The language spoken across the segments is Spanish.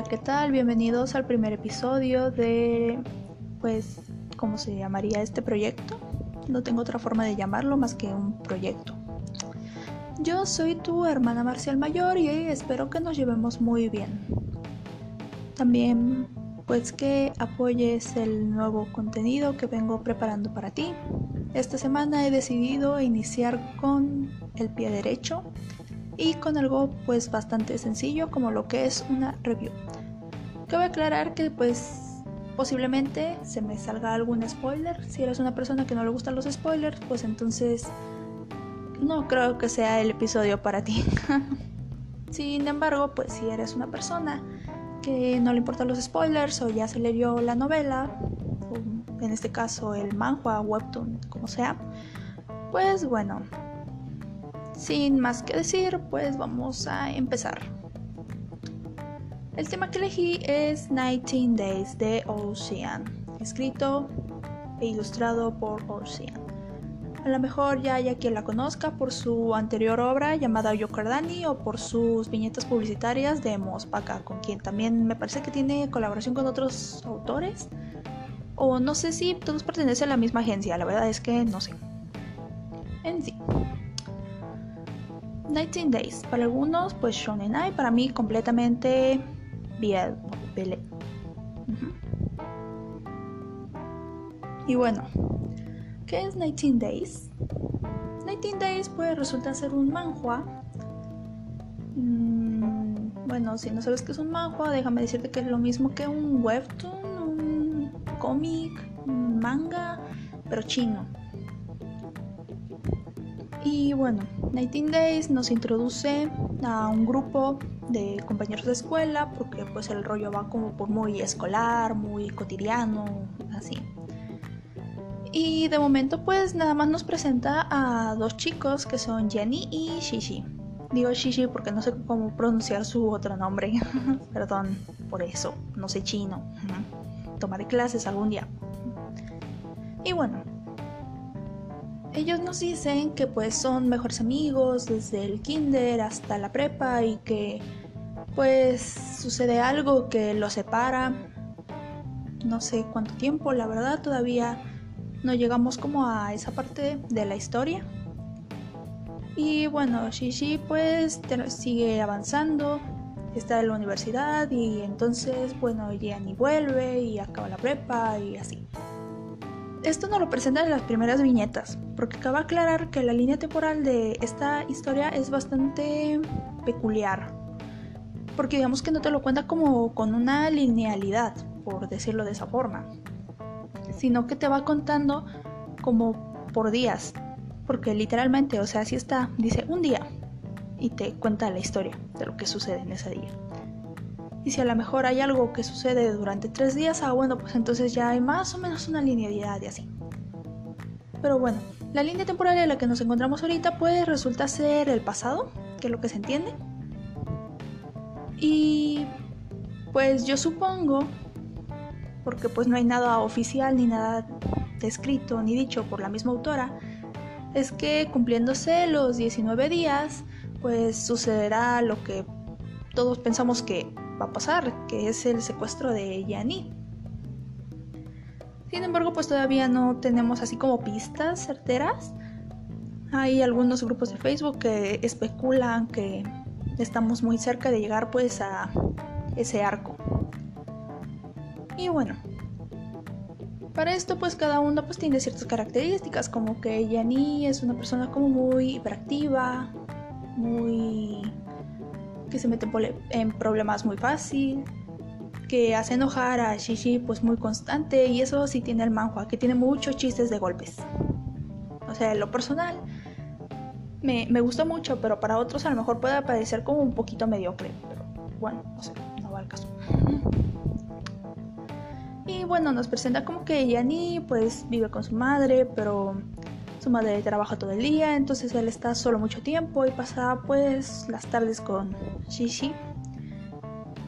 Hola, ¿qué tal? Bienvenidos al primer episodio de, pues, ¿cómo se llamaría este proyecto? No tengo otra forma de llamarlo más que un proyecto. Yo soy tu hermana Marcial Mayor y espero que nos llevemos muy bien. También, pues, que apoyes el nuevo contenido que vengo preparando para ti. Esta semana he decidido iniciar con el pie derecho y con algo pues bastante sencillo como lo que es una review. Cabe aclarar que pues posiblemente se me salga algún spoiler. Si eres una persona que no le gustan los spoilers, pues entonces no creo que sea el episodio para ti. Sin embargo, pues si eres una persona que no le importan los spoilers o ya se leyó la novela, o en este caso el manhua, webtoon, como sea, pues bueno, sin más que decir, pues vamos a empezar. El tema que elegí es 19 Days de Ocean, escrito e ilustrado por Ocean. A lo mejor ya haya quien la conozca por su anterior obra llamada Yokardani o por sus viñetas publicitarias de Mospaka, con quien también me parece que tiene colaboración con otros autores. O no sé si todos pertenecen a la misma agencia, la verdad es que no sé. En sí. 19 Days. Para algunos, pues Shonen Ai. Para mí, completamente Y bueno, ¿qué es 19 Days? 19 Days pues resulta ser un manhua. Mm, bueno, si no sabes qué es un manhua, déjame decirte que es lo mismo que un webtoon, un cómic, un manga, pero chino. Y bueno, 19 Days nos introduce a un grupo de compañeros de escuela porque pues el rollo va como por muy escolar, muy cotidiano, así. Y de momento pues nada más nos presenta a dos chicos que son Jenny y Shishi. Digo Shishi porque no sé cómo pronunciar su otro nombre. Perdón por eso, no sé chino. Tomaré clases algún día. Y bueno, ellos nos dicen que pues son mejores amigos desde el kinder hasta la prepa y que pues sucede algo que los separa. No sé cuánto tiempo, la verdad todavía no llegamos como a esa parte de la historia. Y bueno, Shishi pues sigue avanzando, está en la universidad y entonces bueno, ya ni vuelve y acaba la prepa y así. Esto nos lo presentan en las primeras viñetas, porque acaba de aclarar que la línea temporal de esta historia es bastante peculiar. Porque digamos que no te lo cuenta como con una linealidad, por decirlo de esa forma, sino que te va contando como por días. Porque literalmente, o sea, así está, dice un día y te cuenta la historia de lo que sucede en ese día. Y si a lo mejor hay algo que sucede durante tres días, ah, bueno, pues entonces ya hay más o menos una linealidad y así. Pero bueno, la línea temporal en la que nos encontramos ahorita pues resulta ser el pasado, que es lo que se entiende. Y pues yo supongo, porque pues no hay nada oficial ni nada descrito ni dicho por la misma autora, es que cumpliéndose los 19 días, pues sucederá lo que todos pensamos que va a pasar, que es el secuestro de Yani. Sin embargo, pues todavía no tenemos así como pistas certeras. Hay algunos grupos de Facebook que especulan que estamos muy cerca de llegar pues a ese arco. Y bueno, para esto pues cada uno pues tiene ciertas características como que Yani es una persona como muy hiperactiva, muy que se mete en problemas muy fácil, que hace enojar a Shishi pues muy constante y eso sí tiene el manhua, que tiene muchos chistes de golpes. O sea, en lo personal me, me gustó mucho, pero para otros a lo mejor puede parecer como un poquito mediocre, pero bueno, no sé, no va al caso. Y bueno, nos presenta como que Yani pues vive con su madre, pero su madre trabaja todo el día, entonces él está solo mucho tiempo y pasa pues las tardes con Shishi.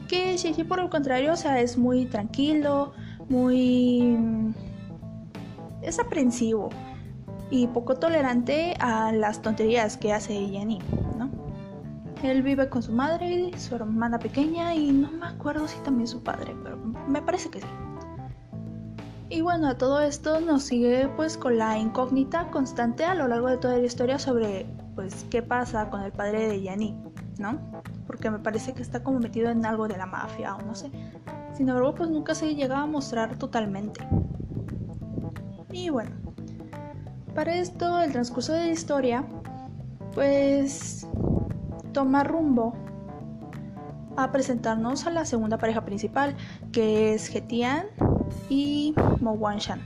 Que Shishi por el contrario, o sea, es muy tranquilo, muy... es aprensivo y poco tolerante a las tonterías que hace Yanni, ¿no? Él vive con su madre su hermana pequeña y no me acuerdo si también su padre, pero me parece que sí. Y bueno, a todo esto nos sigue pues con la incógnita constante a lo largo de toda la historia sobre pues qué pasa con el padre de Yanni, ¿no? Porque me parece que está como metido en algo de la mafia o no sé. Sin embargo, pues nunca se llega a mostrar totalmente. Y bueno, para esto el transcurso de la historia pues toma rumbo a presentarnos a la segunda pareja principal, que es Getian y Mo Wanshan.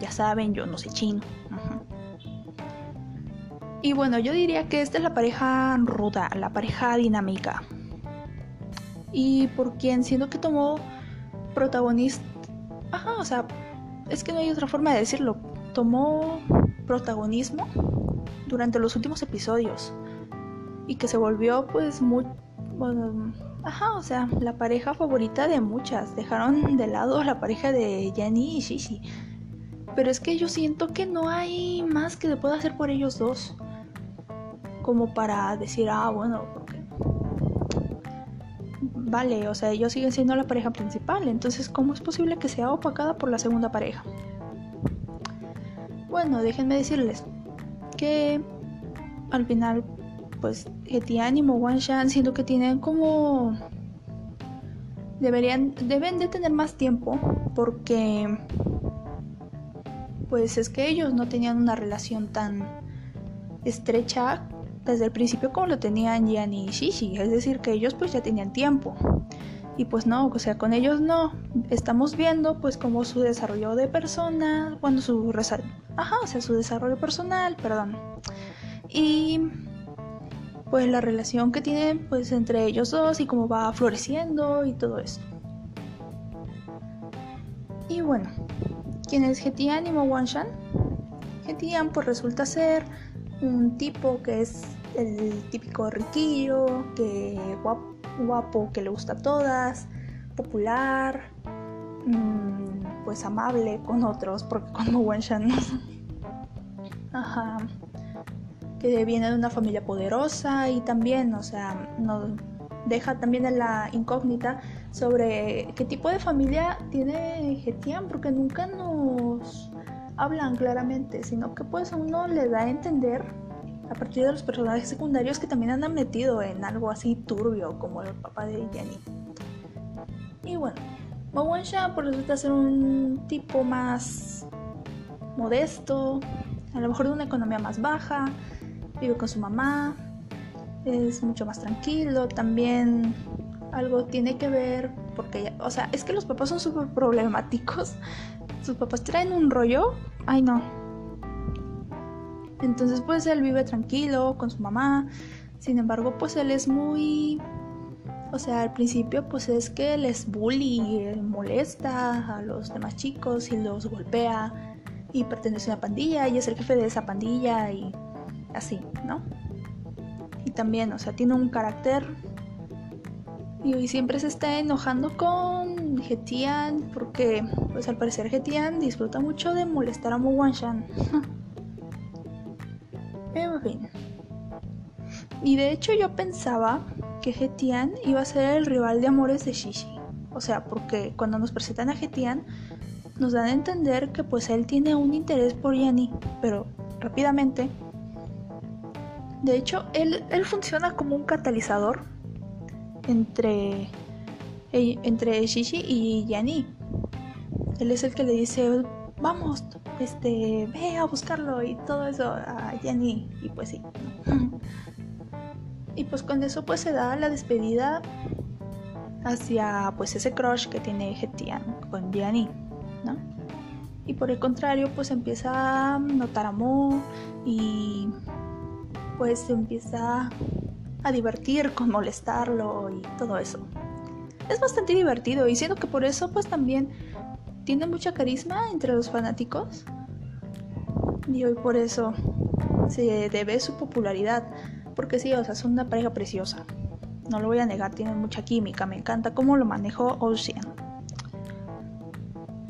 Ya saben, yo no sé chino. Y bueno, yo diría que esta es la pareja ruda, la pareja dinámica. Y por quien siento que tomó protagonista... Ajá, o sea, es que no hay otra forma de decirlo. Tomó protagonismo durante los últimos episodios. Y que se volvió pues muy... Bueno, ajá, o sea, la pareja favorita de muchas. Dejaron de lado la pareja de Yanni y Shishi. Pero es que yo siento que no hay más que se pueda hacer por ellos dos como para decir, ah, bueno, porque vale, o sea, ellos siguen siendo la pareja principal, entonces, ¿cómo es posible que sea opacada por la segunda pareja? Bueno, déjenme decirles que al final, pues, Etian y Mo Shan siento que tienen como deberían deben de tener más tiempo porque pues es que ellos no tenían una relación tan estrecha desde el principio como lo tenían Yan y Shishi, es decir, que ellos pues ya tenían tiempo. Y pues no, o sea, con ellos no. Estamos viendo pues como su desarrollo de persona, bueno, su ajá, o sea, su desarrollo personal, perdón. Y pues la relación que tienen pues entre ellos dos y cómo va floreciendo y todo eso. Y bueno, ¿quién es Getian y Mo Wanshan? Getian pues resulta ser un tipo que es el típico riquillo, que guapo, que le gusta a todas, popular, mm, pues amable con otros, porque como Wenshan Ajá. Que viene de una familia poderosa y también, o sea, nos deja también en la incógnita sobre qué tipo de familia tiene Getian, porque nunca nos hablan claramente, sino que pues a uno le da a entender a partir de los personajes secundarios que también han metido en algo así turbio como el papá de Jenny. Y bueno, Mawensha por resulta ser un tipo más modesto, a lo mejor de una economía más baja, vive con su mamá, es mucho más tranquilo, también algo tiene que ver porque, o sea, es que los papás son súper problemáticos. Sus papás traen un rollo, ay no, entonces pues él vive tranquilo con su mamá. Sin embargo pues él es muy... O sea, al principio pues es que él es bully, él molesta a los demás chicos y los golpea y pertenece a una pandilla y es el jefe de esa pandilla y así, ¿no? Y también, o sea, tiene un carácter y siempre se está enojando con Getian porque pues al parecer Getian disfruta mucho de molestar a Mu Wanshan. En fin. Y de hecho yo pensaba que Getian iba a ser el rival de amores de Shishi. O sea, porque cuando nos presentan a Getian nos dan a entender que pues él tiene un interés por Yanni, pero rápidamente. De hecho, él, él funciona como un catalizador entre, entre Shishi y Yanni. Él es el que le dice, vamos, este, ve a buscarlo y todo eso a Jenny. Y pues sí. y pues con eso pues se da la despedida hacia pues ese crush que tiene Getian con Jenny, ¿no? Y por el contrario pues empieza a notar amor y pues empieza a divertir con molestarlo y todo eso. Es bastante divertido y siento que por eso pues también tiene mucha carisma entre los fanáticos y hoy por eso se debe su popularidad. Porque sí, o sea, es una pareja preciosa. No lo voy a negar, tienen mucha química. Me encanta cómo lo manejó Ocean.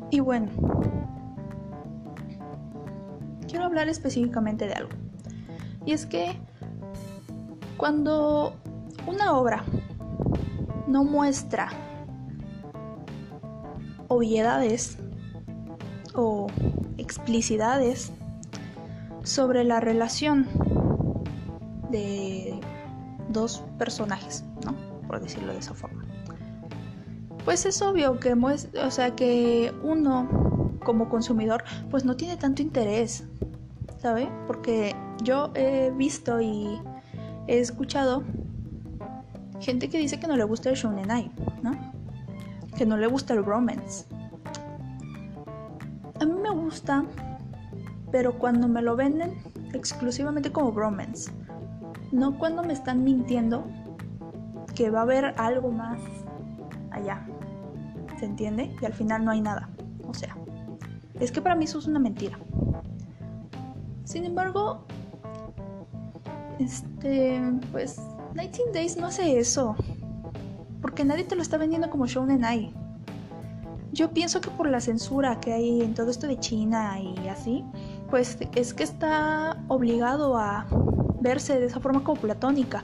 Y bueno, quiero hablar específicamente de algo. Y es que cuando una obra no muestra obviedades o explicidades sobre la relación de dos personajes, ¿no? Por decirlo de esa forma. Pues es obvio que, o sea, que uno como consumidor pues no tiene tanto interés, ¿sabe? Porque yo he visto y he escuchado gente que dice que no le gusta el shounen ¿no? Que no le gusta el romance. A mí me gusta, pero cuando me lo venden exclusivamente como romance. No cuando me están mintiendo que va a haber algo más allá. ¿Se entiende? Y al final no hay nada. O sea, es que para mí eso es una mentira. Sin embargo, este, pues 19 Days no hace eso. Porque nadie te lo está vendiendo como Shounen Ai. Yo pienso que por la censura que hay en todo esto de China y así, pues es que está obligado a verse de esa forma como platónica.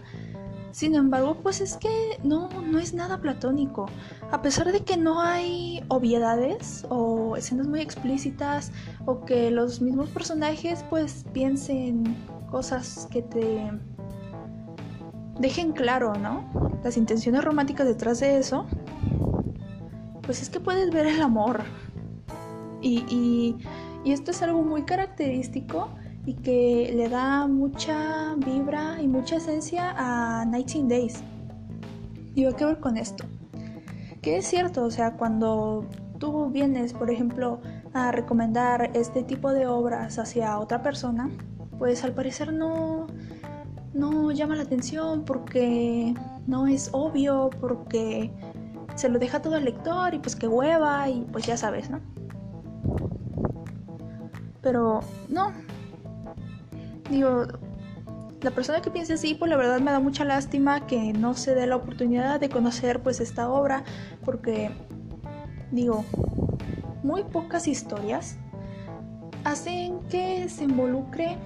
Sin embargo, pues es que no, no es nada platónico. A pesar de que no hay obviedades o escenas muy explícitas o que los mismos personajes pues piensen cosas que te dejen claro, ¿no? Las intenciones románticas detrás de eso, pues es que puedes ver el amor. Y, esto es algo muy característico y que le da mucha vibra y mucha esencia a 19 Days. Y a qué ver con esto. Que es cierto, o sea, cuando tú vienes, por ejemplo, a recomendar este tipo de obras hacia otra persona, pues al parecer no, no llama la atención porque no es obvio, porque se lo deja todo el lector y pues que hueva y pues ya sabes, ¿no? Pero no. Digo, la persona que piense así, pues la verdad me da mucha lástima que no se dé la oportunidad de conocer pues esta obra porque digo, muy pocas historias hacen que se involucre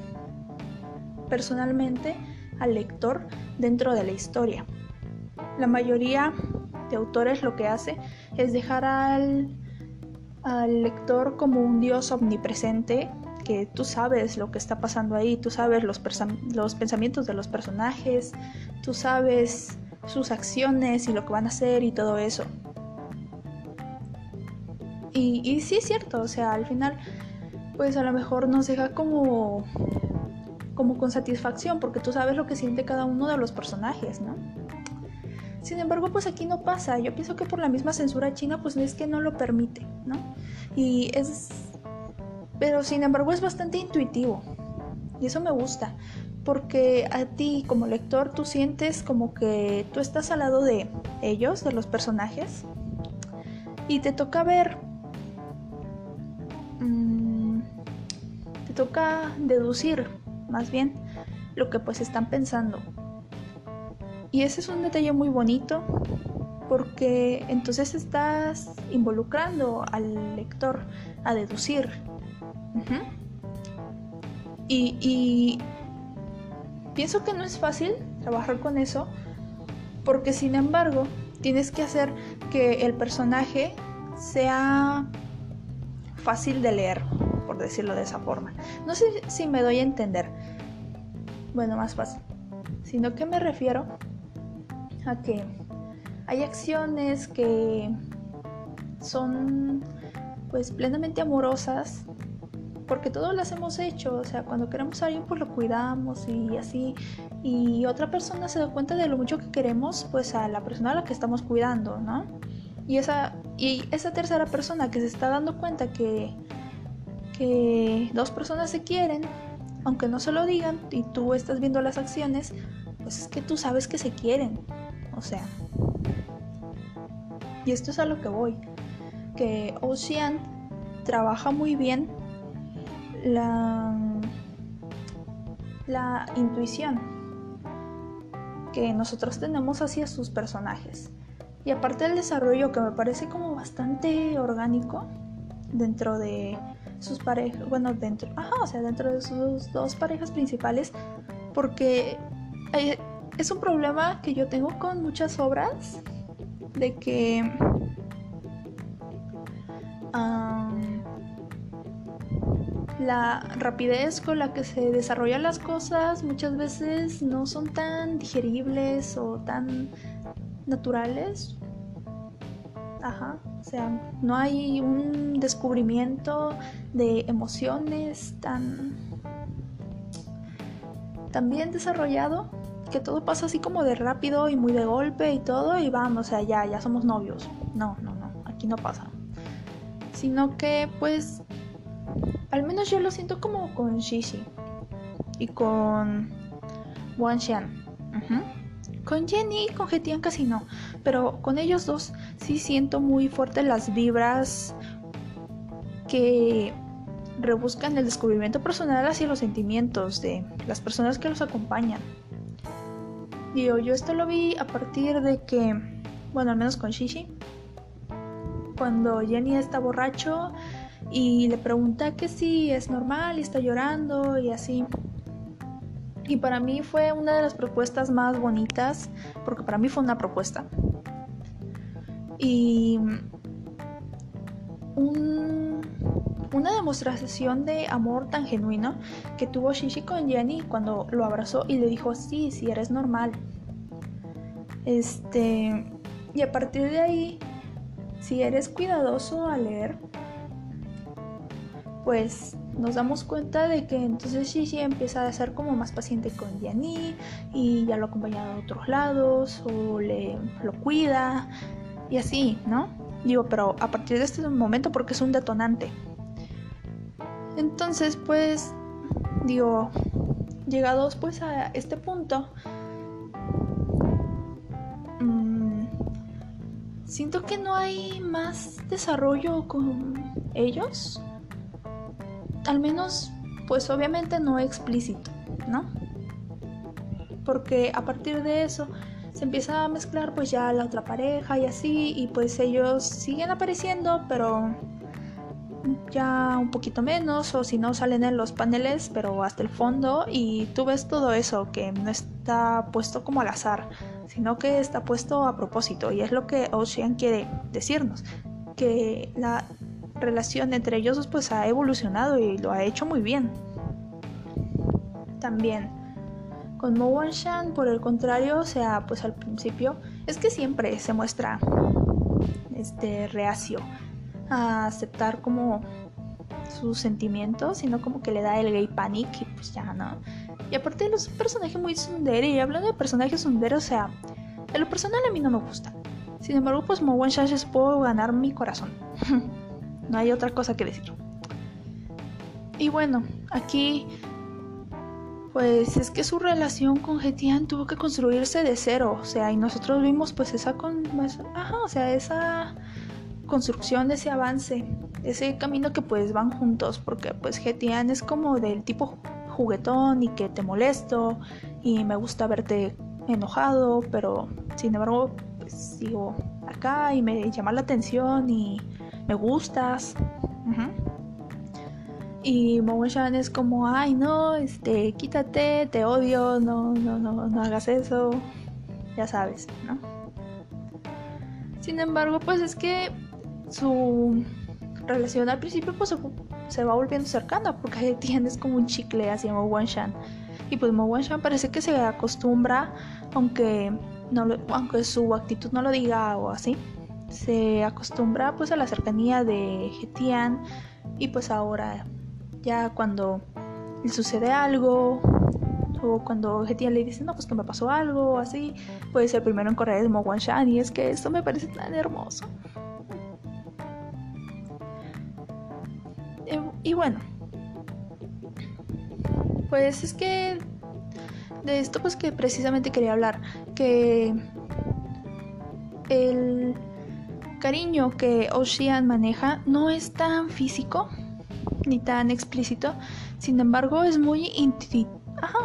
personalmente al lector dentro de la historia. La mayoría de autores lo que hace es dejar al, al lector como un dios omnipresente que tú sabes lo que está pasando ahí, tú sabes los, pensamientos de los personajes, tú sabes sus acciones y lo que van a hacer y todo eso. Y, y sí es cierto, o sea, al final, pues a lo mejor nos deja como como con satisfacción, porque tú sabes lo que siente cada uno de los personajes, ¿no? Sin embargo, pues aquí no pasa. Yo pienso que por la misma censura china, pues es que no lo permite, ¿no? Y es... Pero sin embargo es bastante intuitivo. Y eso me gusta. Porque a ti como lector tú sientes como que tú estás al lado de ellos, de los personajes. Y te toca ver... Mm, te toca deducir más bien lo que pues están pensando. Y ese es un detalle muy bonito porque entonces estás involucrando al lector a deducir. y, y pienso que no es fácil trabajar con eso porque sin embargo tienes que hacer que el personaje sea fácil de leer por decirlo de esa forma. No sé si me doy a entender. Bueno, más fácil. Sino que me refiero a que hay acciones que son pues plenamente amorosas porque todos las hemos hecho, o sea, cuando queremos a alguien pues lo cuidamos y así, y otra persona se da cuenta de lo mucho que queremos pues a la persona a la que estamos cuidando, ¿no? Y esa, y esa tercera persona que se está dando cuenta que que dos personas se quieren, aunque no se lo digan y tú estás viendo las acciones, pues es que tú sabes que se quieren. O sea. Y esto es a lo que voy. Que Ocean trabaja muy bien la, la intuición que nosotros tenemos hacia sus personajes. Y aparte del desarrollo que me parece como bastante orgánico dentro de sus parejas, bueno, dentro, ajá, o sea, dentro de sus dos parejas principales, porque eh, es un problema que yo tengo con muchas obras, de que la rapidez con la que se desarrollan las cosas muchas veces no son tan digeribles o tan naturales. Ajá, o sea, no hay un descubrimiento de emociones tan, bien desarrollado que todo pasa así como de rápido y muy de golpe y todo y vamos, o sea, ya, ya somos novios. No, no, no, aquí no pasa. Sino que pues al menos yo lo siento como con Shishi y con Wan Xian. Con Jenny y con Getian casi no, pero con ellos dos sí siento muy fuerte las vibras que rebuscan el descubrimiento personal hacia los sentimientos de las personas que los acompañan. Digo, yo esto lo vi a partir de que, bueno, al menos con Shishi, cuando Jenny está borracho y le pregunta que si es normal y está llorando y así. Y para mí fue una de las propuestas más bonitas, porque para mí fue una propuesta. Y una demostración de amor tan genuino que tuvo Shishi con Jenny cuando lo abrazó y le dijo, sí, sí, eres normal. Este, y a partir de ahí, si eres cuidadoso al leer, pues nos damos cuenta de que entonces Shishi empieza a ser como más paciente con Yanni y ya lo acompaña a otros lados o le lo cuida y así, ¿no? Digo, pero a partir de este momento porque es un detonante. Entonces, pues, digo, llegados pues a este punto, mmm, siento que no hay más desarrollo con ellos al menos, pues obviamente no explícito, ¿no? Porque a partir de eso se empieza a mezclar pues ya la otra pareja y así, y pues ellos siguen apareciendo, pero ya un poquito menos, o si no salen en los paneles, pero hasta el fondo, y tú ves todo eso que no está puesto como al azar, sino que está puesto a propósito, y es lo que Ocean quiere decirnos, que la relación entre ellos pues ha evolucionado y lo ha hecho muy bien. También con Mo Shan, por el contrario, o sea, pues al principio es que siempre se muestra este reacio a aceptar como sus sentimientos, sino como que le da el gay panic y pues ya no. Y aparte los personajes muy sundere, y hablando de personajes sundere, o sea, en lo personal a mí no me gusta. Sin embargo, pues Mo Shan es puedo ganar mi corazón. No hay otra cosa que decir. Y bueno, aquí pues es que su relación con Getian tuvo que construirse de cero, o sea, y nosotros vimos pues esa con ajá, o sea, esa construcción, ese avance, ese camino que pues van juntos, porque pues Getian es como del tipo juguetón y que te molesto y me gusta verte enojado, pero sin embargo pues sigo acá y me llama la atención y me gustas. Y Momo-chan es como, ay no, este, quítate, te odio, no, no, no, no hagas eso. Ya sabes, ¿no? Sin embargo, pues es que su relación al principio pues se, va volviendo cercana porque tienes como un chicle hacia Mo Wan Shan. Y pues Mo Wan Shan parece que se acostumbra, aunque, no aunque su actitud no lo diga o así se acostumbra pues a la cercanía de Getian y pues ahora ya cuando le sucede algo o cuando Getian le dice no pues que me pasó algo así puede ser primero en correr de Mo Shan y es que esto me parece tan hermoso. Eh, y bueno pues es que de esto pues que precisamente quería hablar que el cariño que Ocean maneja no es tan físico ni tan explícito, sin embargo es muy,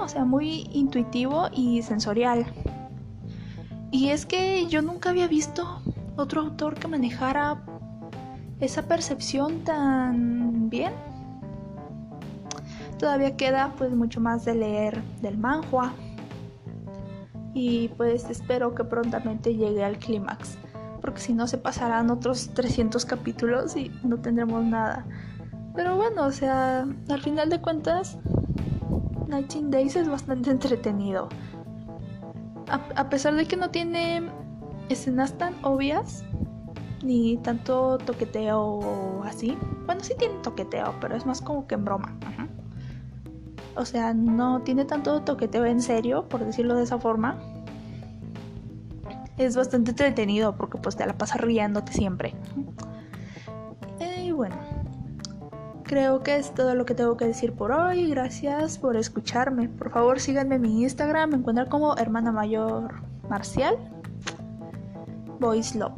o sea, muy intuitivo y sensorial. Y es que yo nunca había visto otro autor que manejara esa percepción tan bien. Todavía queda pues mucho más de leer del manhua. y pues espero que prontamente llegue al clímax, porque si no se pasarán otros 300 capítulos y no tendremos nada. Pero bueno, o sea, al final de cuentas, Nighting Days es bastante entretenido. A, pesar de que no tiene escenas tan obvias, ni tanto toqueteo o así. Bueno, sí tiene toqueteo, pero es más como que en broma. O sea, no tiene tanto toqueteo en serio, por decirlo de esa forma. Es bastante entretenido porque pues te la pasas riéndote siempre. Y bueno, creo que es todo lo que tengo que decir por hoy. Gracias por escucharme. Por favor, síganme en mi Instagram. Me encuentran como hermana mayor marcial. Voice Love.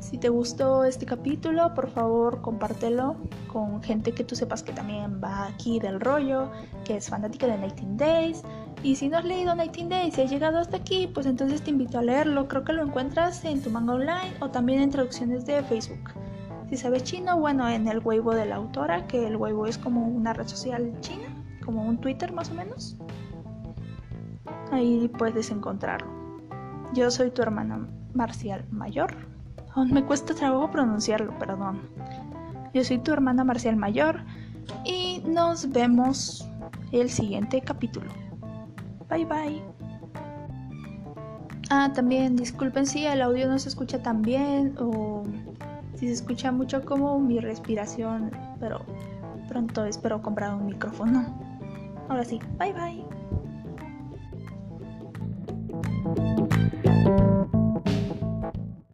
Si te gustó este capítulo, por favor compártelo con gente que tú sepas que también va aquí del rollo, que es fanática de Nighting Days. Y si no has leído Nighting Days y has llegado hasta aquí, pues entonces te invito a leerlo. Creo que lo encuentras en tu manga online o también en traducciones de Facebook. Si sabes chino, bueno, en el Weibo de la autora, que el Weibo es como una red social china, como un Twitter más o menos. Ahí puedes encontrarlo. Yo soy tu hermana marcial mayor. Me cuesta trabajo pronunciarlo, perdón. Yo soy tu hermana marcial mayor y nos vemos el siguiente capítulo. Bye bye. Ah, también disculpen si el audio no se escucha tan bien o si se escucha mucho como mi respiración, pero pronto espero comprar un micrófono. Ahora sí, bye bye.